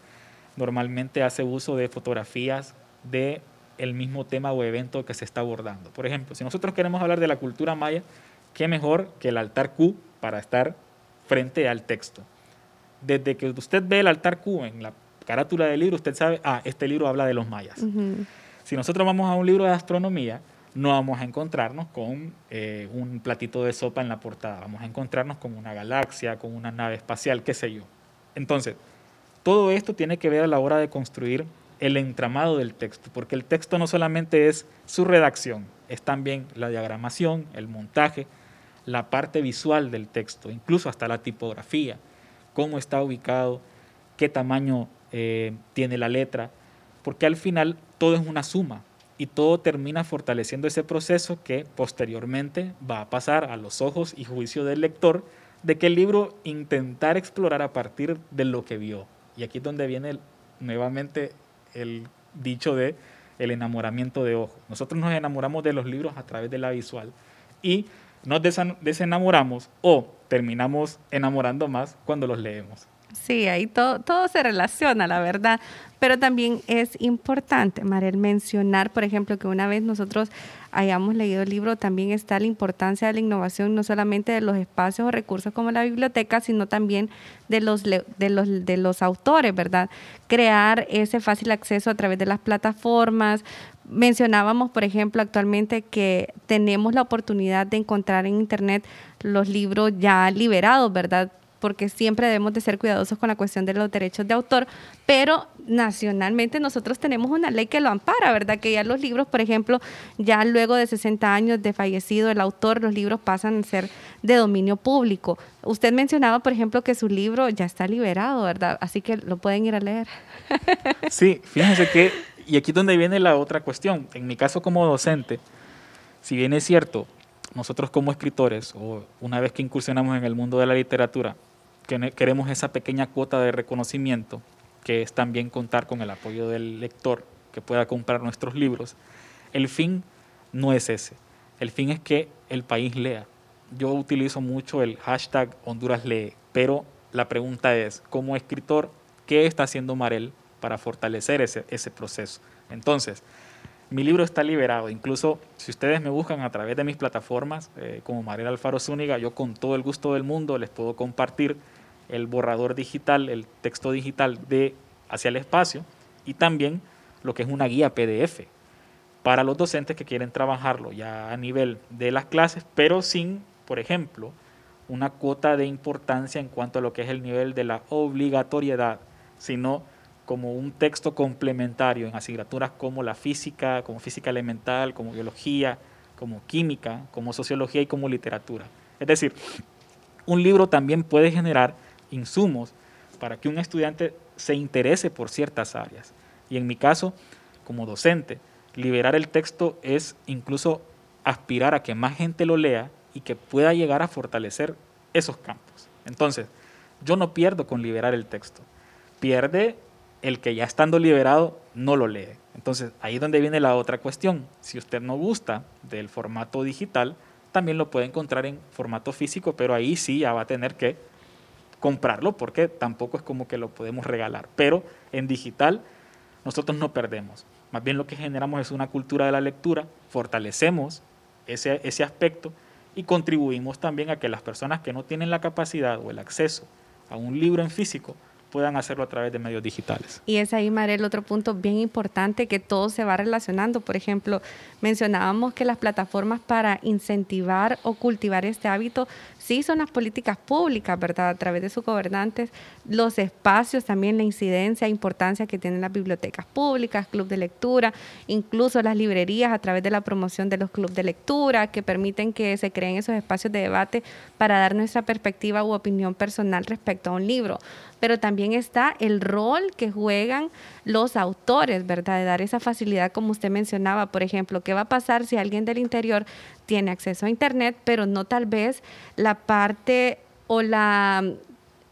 normalmente hace uso de fotografías de el mismo tema o evento que se está abordando. Por ejemplo, si nosotros queremos hablar de la cultura maya, qué mejor que el altar Q para estar frente al texto. Desde que usted ve el altar Q en la carátula del libro, usted sabe, ah, este libro habla de los mayas. Si nosotros vamos a un libro de astronomía, no vamos a encontrarnos con eh, un platito de sopa en la portada, vamos a encontrarnos con una galaxia, con una nave espacial, qué sé yo. Entonces, todo esto tiene que ver a la hora de construir el entramado del texto, porque el texto no solamente es su redacción, es también la diagramación, el montaje, la parte visual del texto, incluso hasta la tipografía, cómo está ubicado, qué tamaño eh, tiene la letra, porque al final todo es una suma y todo termina fortaleciendo ese proceso que posteriormente va a pasar a los ojos y juicio del lector de que el libro intentar explorar a partir de lo que vio. Y aquí es donde viene nuevamente el dicho de el enamoramiento de ojo. Nosotros nos enamoramos de los libros a través de la visual y nos desenamoramos o terminamos enamorando más cuando los leemos. Sí, ahí todo, todo se relaciona, la verdad. Pero también es importante, Marel, mencionar, por ejemplo, que una vez nosotros hayamos leído el libro, también está la importancia de la innovación, no solamente de los espacios o recursos como la biblioteca, sino también de los, de los, de los autores, ¿verdad? Crear ese fácil acceso a través de las plataformas. Mencionábamos, por ejemplo, actualmente que tenemos la oportunidad de encontrar en Internet los libros ya liberados, ¿verdad? Porque siempre debemos de ser cuidadosos con la cuestión de los derechos de autor, pero nacionalmente nosotros tenemos una ley que lo ampara, ¿verdad? Que ya los libros, por ejemplo, ya luego de 60 años de fallecido el autor, los libros pasan a ser de dominio público. Usted mencionaba, por ejemplo, que su libro ya está liberado, ¿verdad? Así que lo pueden ir a leer. Sí, fíjense que, y aquí es donde viene la otra cuestión, en mi caso como docente, si bien es cierto, nosotros como escritores, o una vez que incursionamos en el mundo de la literatura, queremos esa pequeña cuota de reconocimiento, que es también contar con el apoyo del lector que pueda comprar nuestros libros, el fin no es ese. El fin es que el país lea. Yo utilizo mucho el hashtag Honduras lee, pero la pregunta es, como escritor, ¿qué está haciendo Marel para fortalecer ese proceso? Entonces, mi libro está liberado. Incluso si ustedes me buscan a través de mis plataformas, eh, como Marel Alfaro Zúñiga, yo con todo el gusto del mundo les puedo compartir el borrador digital, el texto digital de hacia el espacio y también lo que es una guía PDF para los docentes que quieren trabajarlo ya a nivel de las clases, pero sin, por ejemplo, una cuota de importancia en cuanto a lo que es el nivel de la obligatoriedad, sino como un texto complementario en asignaturas como la física, como física elemental, como biología, como química, como sociología y como literatura. Es decir, un libro también puede generar insumos para que un estudiante se interese por ciertas áreas. Y en mi caso, como docente, liberar el texto es incluso aspirar a que más gente lo lea y que pueda llegar a fortalecer esos campos. Entonces, yo no pierdo con liberar el texto. Pierde el que ya estando liberado no lo lee. Entonces ahí es donde viene la otra cuestión. Si usted no gusta del formato digital, también lo puede encontrar en formato físico, pero ahí sí ya va a tener que comprarlo porque tampoco es como que lo podemos regalar. Pero en digital nosotros no perdemos. Más bien lo que generamos es una cultura de la lectura, fortalecemos ese, ese aspecto y contribuimos también a que las personas que no tienen la capacidad o el acceso a un libro en físico puedan hacerlo a través de medios digitales. Y es ahí, Marel, otro punto bien importante que todo se va relacionando. Por ejemplo, mencionábamos que las plataformas para incentivar o cultivar este hábito sí son las políticas públicas, ¿verdad? A través de sus gobernantes, los espacios, también la incidencia, importancia que tienen las bibliotecas públicas, club de lectura, incluso las librerías a través de la promoción de los clubes de lectura, que permiten que se creen esos espacios de debate para dar nuestra perspectiva u opinión personal respecto a un libro pero también está el rol que juegan los autores, ¿verdad? De dar esa facilidad, como usted mencionaba, por ejemplo, ¿qué va a pasar si alguien del interior tiene acceso a Internet, pero no tal vez la parte o la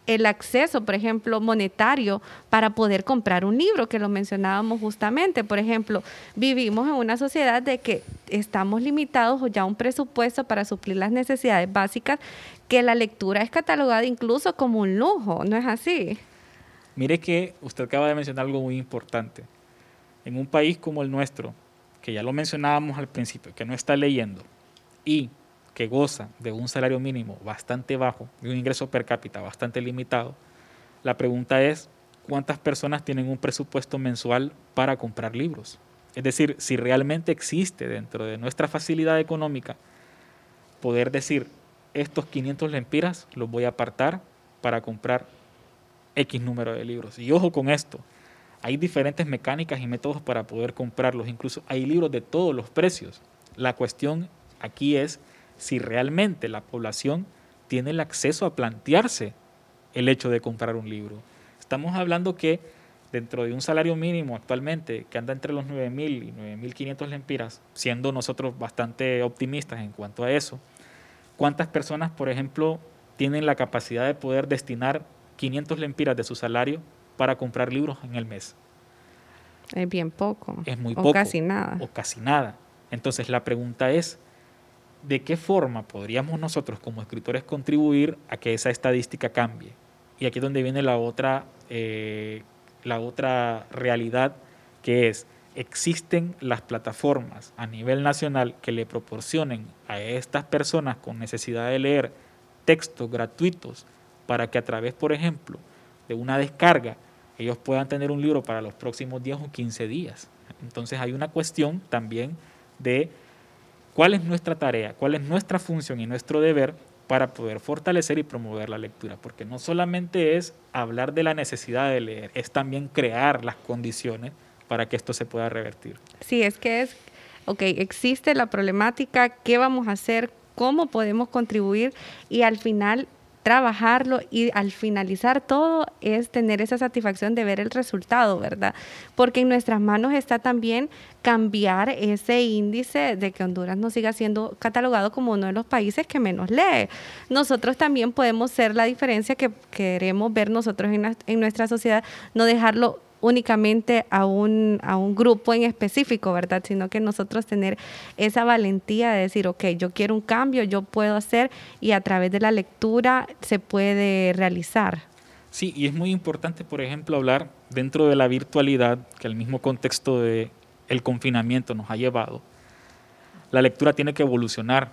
el acceso, por ejemplo, monetario para poder comprar un libro, que lo mencionábamos justamente. Por ejemplo, vivimos en una sociedad de que estamos limitados o ya un presupuesto para suplir las necesidades básicas, que la lectura es catalogada incluso como un lujo, ¿no es así? Mire que usted acaba de mencionar algo muy importante. En un país como el nuestro, que ya lo mencionábamos al principio, que no está leyendo y que goza de un salario mínimo bastante bajo, de un ingreso per cápita bastante limitado, la pregunta es, ¿cuántas personas tienen un presupuesto mensual para comprar libros? Es decir, si realmente existe dentro de nuestra facilidad económica poder decir, estos 500 lempiras los voy a apartar para comprar X número de libros. Y ojo con esto, hay diferentes mecánicas y métodos para poder comprarlos, incluso hay libros de todos los precios. La cuestión aquí es si realmente la población tiene el acceso a plantearse el hecho de comprar un libro. Estamos hablando que dentro de un salario mínimo actualmente que anda entre los 9.000 y 9.500 lempiras, siendo nosotros bastante optimistas en cuanto a eso, ¿cuántas personas, por ejemplo, tienen la capacidad de poder destinar 500 lempiras de su salario para comprar libros en el mes? Es bien poco. Es muy poco. O casi nada. O casi nada. Entonces la pregunta es, ¿de qué forma podríamos nosotros como escritores contribuir a que esa estadística cambie? Y aquí es donde viene la otra, eh, la otra realidad que es, existen las plataformas a nivel nacional que le proporcionen a estas personas con necesidad de leer textos gratuitos para que a través, por ejemplo, de una descarga, ellos puedan tener un libro para los próximos 10 o 15 días. Entonces hay una cuestión también de cuál es nuestra tarea, cuál es nuestra función y nuestro deber para poder fortalecer y promover la lectura, porque no solamente es hablar de la necesidad de leer, es también crear las condiciones para que esto se pueda revertir. Sí, es que es, ok, existe la problemática, ¿qué vamos a hacer? ¿Cómo podemos contribuir? Y al final trabajarlo y al finalizar todo es tener esa satisfacción de ver el resultado, ¿verdad? Porque en nuestras manos está también cambiar ese índice de que Honduras no siga siendo catalogado como uno de los países que menos lee. Nosotros también podemos ser la diferencia que queremos ver nosotros en, en nuestra sociedad, no dejarlo únicamente a un, a un grupo en específico, ¿verdad? Sino que nosotros tener esa valentía de decir, ok, yo quiero un cambio, yo puedo hacer y a través de la lectura se puede realizar. Sí, y es muy importante, por ejemplo, hablar dentro de la virtualidad, que el mismo contexto de confinamiento nos ha llevado. La lectura tiene que evolucionar.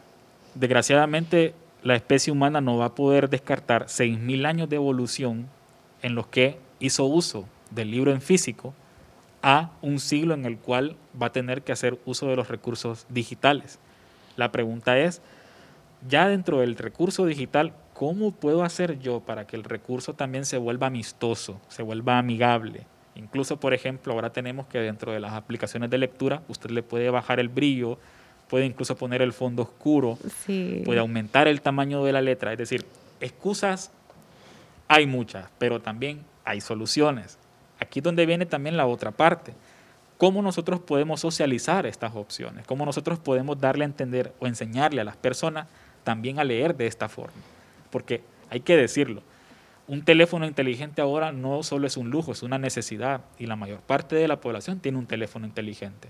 Desgraciadamente, la especie humana no va a poder descartar 6.000 años de evolución en los que hizo uso del libro en físico a un siglo en el cual va a tener que hacer uso de los recursos digitales. La pregunta es, ya dentro del recurso digital, ¿cómo puedo hacer yo para que el recurso también se vuelva amistoso, se vuelva amigable? Incluso, por ejemplo, ahora tenemos que dentro de las aplicaciones de lectura, usted le puede bajar el brillo, puede incluso poner el fondo oscuro, puede aumentar el tamaño de la letra. Es decir, excusas hay muchas, pero también hay soluciones. Aquí es donde viene también la otra parte. ¿Cómo nosotros podemos socializar estas opciones? ¿Cómo nosotros podemos darle a entender o enseñarle a las personas también a leer de esta forma? Porque hay que decirlo, un teléfono inteligente ahora no solo es un lujo, es una necesidad y la mayor parte de la población tiene un teléfono inteligente.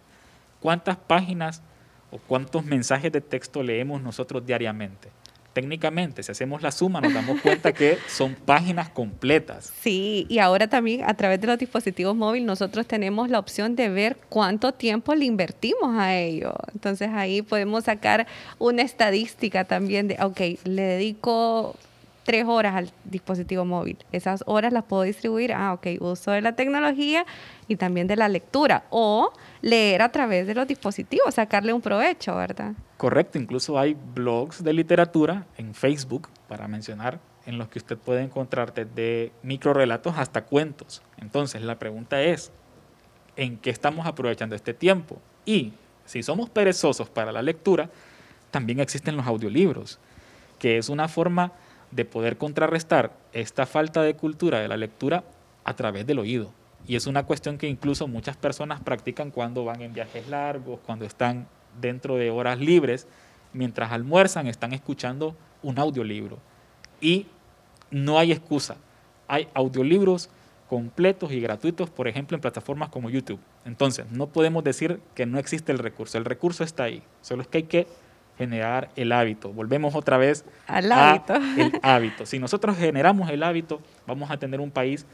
¿Cuántas páginas o cuántos mensajes de texto leemos nosotros diariamente? Técnicamente, si hacemos la suma, nos damos cuenta que son páginas completas. Sí, y ahora también a través de los dispositivos móviles nosotros tenemos la opción de ver cuánto tiempo le invertimos a ello. Entonces ahí podemos sacar una estadística también de, ok, le dedico tres horas al dispositivo móvil. Esas horas las puedo distribuir, ah, ok, uso de la tecnología y también de la lectura. O leer a través de los dispositivos, sacarle un provecho, ¿verdad? Correcto, incluso hay blogs de literatura en Facebook, para mencionar, en los que usted puede encontrar desde microrelatos hasta cuentos. Entonces, la pregunta es, ¿en qué estamos aprovechando este tiempo? Y si somos perezosos para la lectura, también existen los audiolibros, que es una forma de poder contrarrestar esta falta de cultura de la lectura a través del oído. Y es una cuestión que incluso muchas personas practican cuando van en viajes largos, cuando están dentro de horas libres, mientras almuerzan, están escuchando un audiolibro. Y no hay excusa. Hay audiolibros completos y gratuitos, por ejemplo, en plataformas como YouTube. Entonces, no podemos decir que no existe el recurso. El recurso está ahí. Solo es que hay que generar el hábito. Volvemos otra vez al hábito. el hábito. Si nosotros generamos el hábito, vamos a tener un país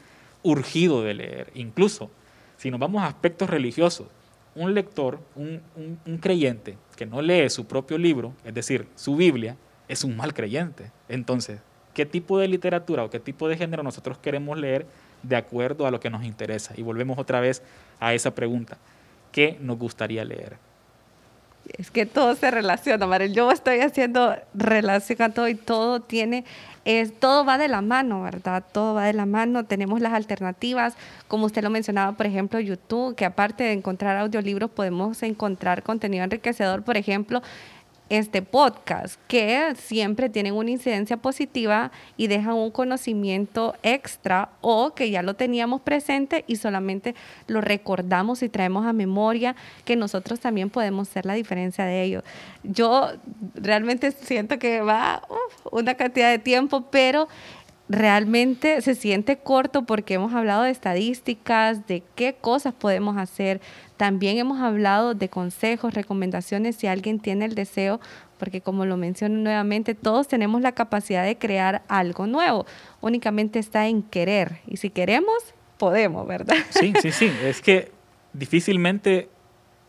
urgido de leer. Incluso, si nos vamos a aspectos religiosos, un lector, un, un creyente que no lee su propio libro, es decir, su Biblia, es un mal creyente. Entonces, ¿qué tipo de literatura o qué tipo de género nosotros queremos leer de acuerdo a lo que nos interesa? Y volvemos otra vez a esa pregunta. ¿Qué nos gustaría leer? Es que todo se relaciona, Marel. Yo estoy haciendo relación a todo y todo tiene, es, todo va de la mano, ¿verdad? Todo va de la mano. Tenemos las alternativas, como usted lo mencionaba, por ejemplo, YouTube, que aparte de encontrar audiolibros, podemos encontrar contenido enriquecedor, por ejemplo, este podcast, que siempre tienen una incidencia positiva y dejan un conocimiento extra o que ya lo teníamos presente y solamente lo recordamos y traemos a memoria que nosotros también podemos ser la diferencia de ellos. Yo realmente siento que va una cantidad de tiempo, pero realmente se siente corto porque hemos hablado de estadísticas, de qué cosas podemos hacer. También hemos hablado de consejos, recomendaciones si alguien tiene el deseo, porque como lo menciono nuevamente, todos tenemos la capacidad de crear algo nuevo. Únicamente está en querer. Y si queremos, podemos, ¿verdad? Sí, sí, sí. Es que difícilmente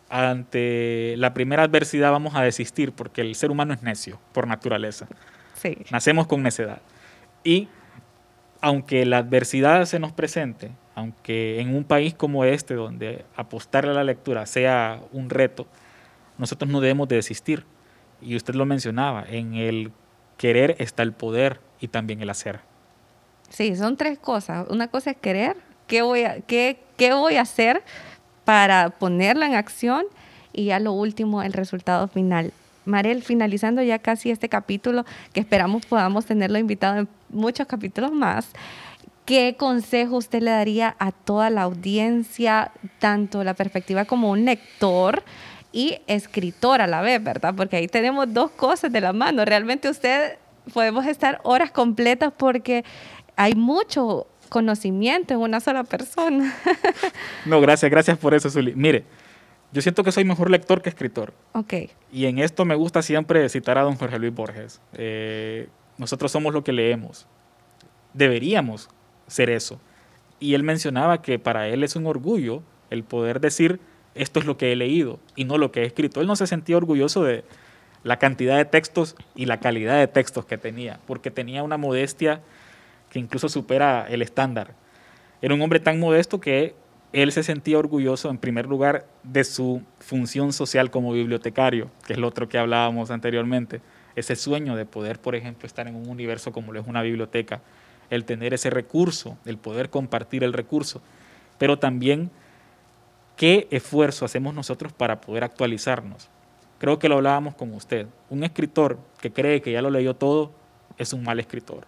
ante la primera adversidad vamos a desistir porque el ser humano es necio por naturaleza. Sí. Nacemos con necedad. Y aunque la adversidad se nos presente, aunque en un país como este, donde apostarle a la lectura sea un reto, nosotros no debemos de desistir. Y usted lo mencionaba, en el querer está el poder y también el hacer. Sí, son tres cosas. Una cosa es querer, qué voy a, qué, qué voy a hacer para ponerla en acción y ya lo último, el resultado final. Marel, finalizando ya casi este capítulo, que esperamos podamos tenerlo invitado en muchos capítulos más, ¿qué consejo usted le daría a toda la audiencia, tanto la perspectiva como un lector y escritor a la vez, verdad? Porque ahí tenemos dos cosas de la mano. Realmente usted podemos estar horas completas porque hay mucho conocimiento en una sola persona. no, gracias, gracias por eso, Zuli. Mire, yo siento que soy mejor lector que escritor. Ok. Y en esto me gusta siempre citar a don Jorge Luis Borges. Eh, nosotros somos lo que leemos. Deberíamos ser eso. Y él mencionaba que para él es un orgullo el poder decir esto es lo que he leído y no lo que he escrito. Él no se sentía orgulloso de la cantidad de textos y la calidad de textos que tenía, porque tenía una modestia que incluso supera el estándar. Era un hombre tan modesto que él se sentía orgulloso, en primer lugar, de su función social como bibliotecario, que es lo otro que hablábamos anteriormente, ese sueño de poder, por ejemplo, estar en un universo como lo es una biblioteca, el tener ese recurso, el poder compartir el recurso, pero también qué esfuerzo hacemos nosotros para poder actualizarnos. Creo que lo hablábamos con usted. Un escritor que cree que ya lo leyó todo es un mal escritor,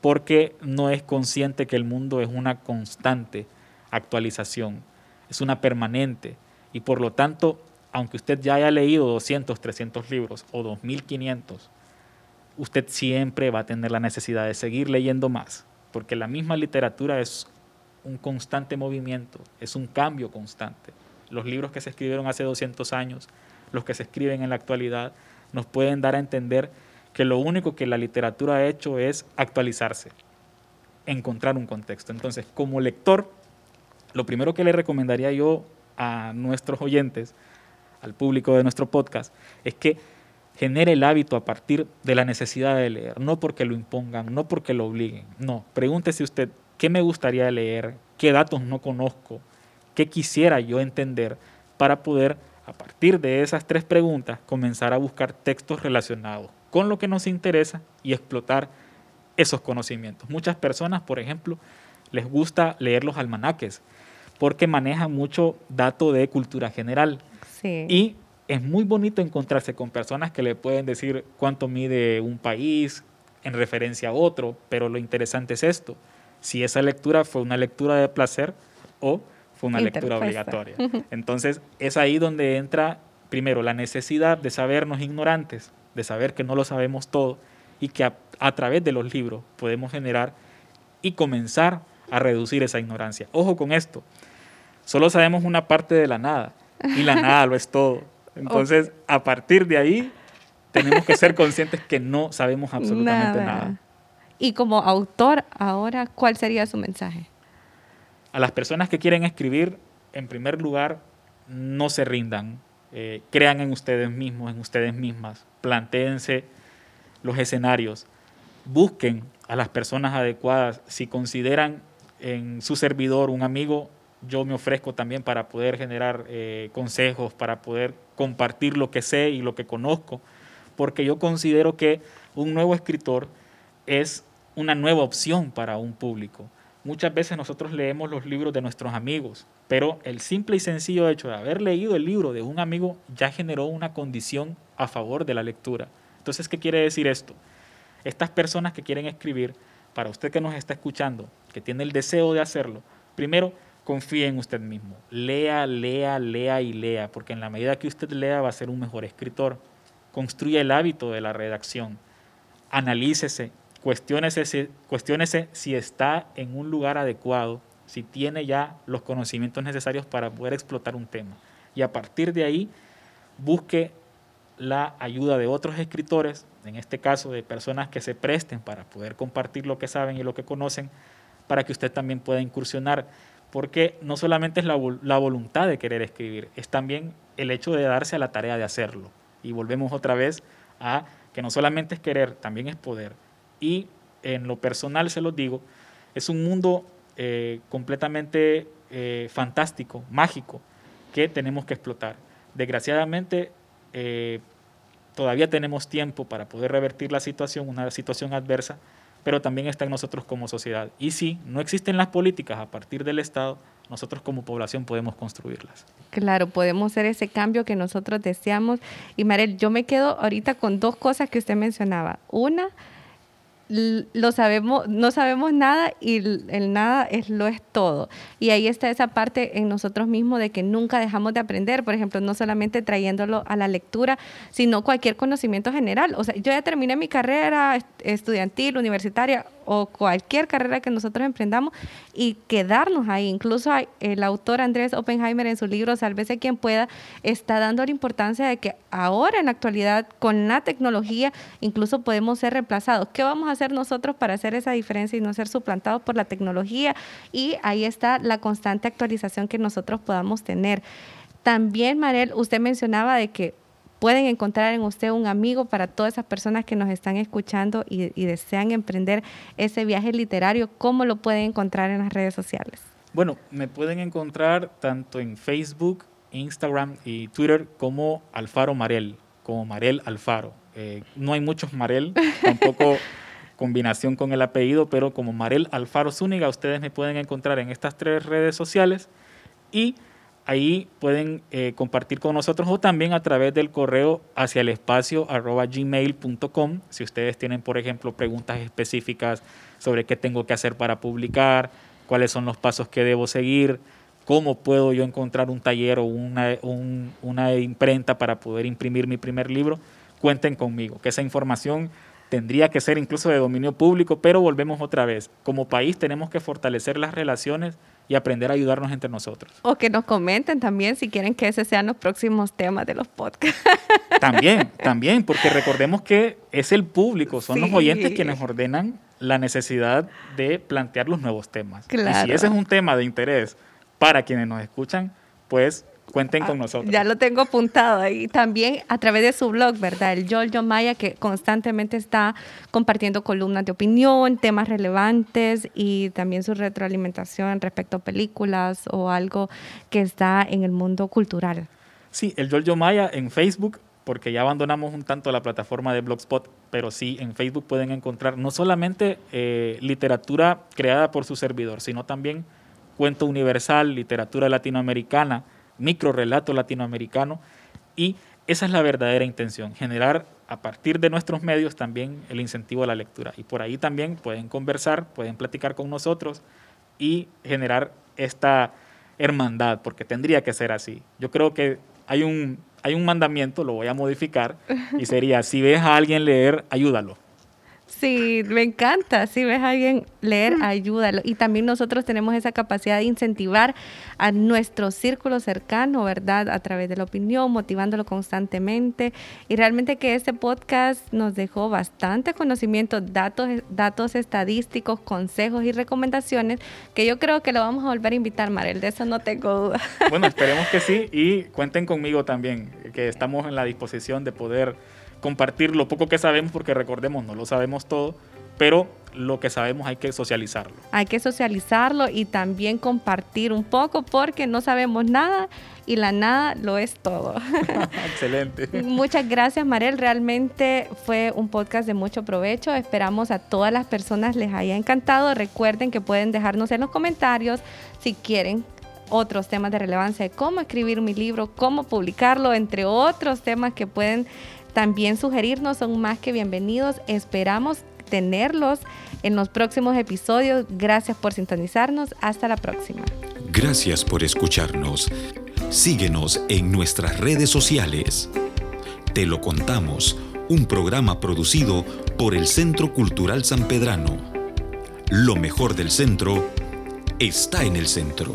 porque no es consciente que el mundo es una constante actualización, es una permanente y por lo tanto, aunque usted ya haya leído 200, 300 libros o 2500, usted siempre va a tener la necesidad de seguir leyendo más, porque la misma literatura es un constante movimiento, es un cambio constante. Los libros que se escribieron hace 200 años, los que se escriben en la actualidad, nos pueden dar a entender que lo único que la literatura ha hecho es actualizarse, encontrar un contexto. Entonces, como lector, lo primero que le recomendaría yo a nuestros oyentes, al público de nuestro podcast, es que genere el hábito a partir de la necesidad de leer, no porque lo impongan, no porque lo obliguen. No, pregúntese usted, ¿qué me gustaría leer? ¿Qué datos no conozco? ¿Qué quisiera yo entender para poder, a partir de esas tres preguntas, comenzar a buscar textos relacionados con lo que nos interesa y explotar esos conocimientos? Muchas personas, por ejemplo, les gusta leer los almanaques porque manejan mucho dato de cultura general. Sí. Y es muy bonito encontrarse con personas que le pueden decir cuánto mide un país en referencia a otro, pero lo interesante es esto, si esa lectura fue una lectura de placer o fue una lectura obligatoria. Entonces es ahí donde entra primero la necesidad de sabernos ignorantes, de saber que no lo sabemos todo y que a, a través de los libros podemos generar y comenzar a reducir esa ignorancia. Ojo con esto, solo sabemos una parte de la nada y la nada lo es todo. Entonces, a partir de ahí, tenemos que ser conscientes que no sabemos absolutamente nada. Y como autor, ahora, ¿cuál sería su mensaje? A las personas que quieren escribir, en primer lugar, no se rindan. Eh, crean en ustedes mismos, en ustedes mismas. Plantéense los escenarios. Busquen a las personas adecuadas. Si consideran en su servidor un amigo, yo me ofrezco también para poder generar eh, consejos, para poder compartir lo que sé y lo que conozco, porque yo considero que un nuevo escritor es una nueva opción para un público. Muchas veces nosotros leemos los libros de nuestros amigos, pero el simple y sencillo hecho de haber leído el libro de un amigo ya generó una condición a favor de la lectura. Entonces, ¿qué quiere decir esto? Estas personas que quieren escribir, para usted que nos está escuchando, que tiene el deseo de hacerlo, primero, confíe en usted mismo. Lea, lea, lea y lea, porque en la medida que usted lea va a ser un mejor escritor. Construye el hábito de la redacción. Analícese, cuestiónese, cuestiónese si está en un lugar adecuado, si tiene ya los conocimientos necesarios para poder explotar un tema. Y a partir de ahí, busque la ayuda de otros escritores, en este caso de personas que se presten para poder compartir lo que saben y lo que conocen, para que usted también pueda incursionar porque no solamente es la, voluntad de querer escribir, es también el hecho de darse a la tarea de hacerlo. Y volvemos otra vez a que no solamente es querer, también es poder. Y en lo personal se lo digo, es un mundo eh, completamente eh, fantástico, mágico, que tenemos que explotar. Desgraciadamente, eh, todavía tenemos tiempo para poder revertir la situación, una situación adversa, pero también está en nosotros como sociedad. Y si no existen las políticas a partir del Estado, nosotros como población podemos construirlas. Claro, podemos hacer ese cambio que nosotros deseamos. Y Marel, yo me quedo ahorita con dos cosas que usted mencionaba. Una, lo sabemos, no sabemos nada y el nada es lo es todo. Y ahí está esa parte en nosotros mismos de que nunca dejamos de aprender, por ejemplo, no solamente trayéndolo a la lectura, sino cualquier conocimiento general. O sea, yo ya terminé mi carrera estudiantil, universitaria, o cualquier carrera que nosotros emprendamos y quedarnos ahí. Incluso el autor Andrés Oppenheimer en su libro Sálvese quien pueda está dando la importancia de que ahora en la actualidad con la tecnología incluso podemos ser reemplazados. ¿Qué vamos a hacer nosotros para hacer esa diferencia y no ser suplantados por la tecnología? Y ahí está la constante actualización que nosotros podamos tener. También, Marel, usted mencionaba de que pueden encontrar en usted un amigo para todas esas personas que nos están escuchando y, desean emprender ese viaje literario. ¿Cómo lo pueden encontrar en las redes sociales? Bueno, me pueden encontrar tanto en Facebook, Instagram y Twitter como Alfaro Marel, como Marel Alfaro. Eh, no hay muchos Marel, tampoco combinación con el apellido, pero como Marel Alfaro Zúñiga, ustedes me pueden encontrar en estas tres redes sociales y ahí pueden eh, compartir con nosotros o también a través del correo hacia el espacio arroba gmail.com si ustedes tienen, por ejemplo, preguntas específicas sobre qué tengo que hacer para publicar, cuáles son los pasos que debo seguir, cómo puedo yo encontrar un taller o una, una imprenta para poder imprimir mi primer libro, cuenten conmigo, que esa información tendría que ser incluso de dominio público, pero volvemos otra vez. Como país tenemos que fortalecer las relaciones y aprender a ayudarnos entre nosotros. O que nos comenten también si quieren que ese sean los próximos temas de los podcasts. También, también, porque recordemos que es el público, son los oyentes quienes ordenan la necesidad de plantear los nuevos temas. Y si ese es un tema de interés para quienes nos escuchan, pues Cuenten con ah, nosotros. Ya lo tengo apuntado ahí. También a través de su blog, ¿verdad? El Giorgio Maya, que constantemente está compartiendo columnas de opinión, temas relevantes y también su retroalimentación respecto a películas o algo que está en el mundo cultural. Sí, el Giorgio Maya en Facebook, porque ya abandonamos un tanto la plataforma de Blogspot, pero sí, en Facebook pueden encontrar no solamente eh, literatura creada por su servidor, sino también cuento universal, literatura latinoamericana, micro relato latinoamericano y esa es la verdadera intención, generar a partir de nuestros medios también el incentivo a la lectura. Y por ahí también pueden conversar, pueden platicar con nosotros y generar esta hermandad, porque tendría que ser así. Yo creo que hay un, hay un mandamiento, lo voy a modificar, y sería, si ves a alguien leer, ayúdalo. Sí, me encanta. Si ves a alguien leer, mm. ayúdalo. Y también nosotros tenemos esa capacidad de incentivar a nuestro círculo cercano, ¿verdad? A través de la opinión, motivándolo constantemente. Y realmente que este podcast nos dejó bastante conocimiento, datos, datos estadísticos, consejos y recomendaciones que yo creo que lo vamos a volver a invitar, Marel. De eso no tengo duda. Bueno, esperemos que sí. Y cuenten conmigo también, que estamos en la disposición de poder compartir lo poco que sabemos, porque recordemos, no lo sabemos todo, pero lo que sabemos hay que socializarlo. Hay que socializarlo y también compartir un poco porque no sabemos nada y la nada lo es todo. Excelente. Muchas gracias, Marel. Realmente fue un podcast de mucho provecho. Esperamos a todas las personas les haya encantado. Recuerden que pueden dejarnos en los comentarios si quieren otros temas de relevancia de cómo escribir mi libro, cómo publicarlo, entre otros temas que pueden también sugerirnos son más que bienvenidos. Esperamos tenerlos en los próximos episodios. Gracias por sintonizarnos. Hasta la próxima. Gracias por escucharnos. Síguenos en nuestras redes sociales. Te lo contamos, un programa producido por el Centro Cultural San Pedrano. Lo mejor del centro está en el centro.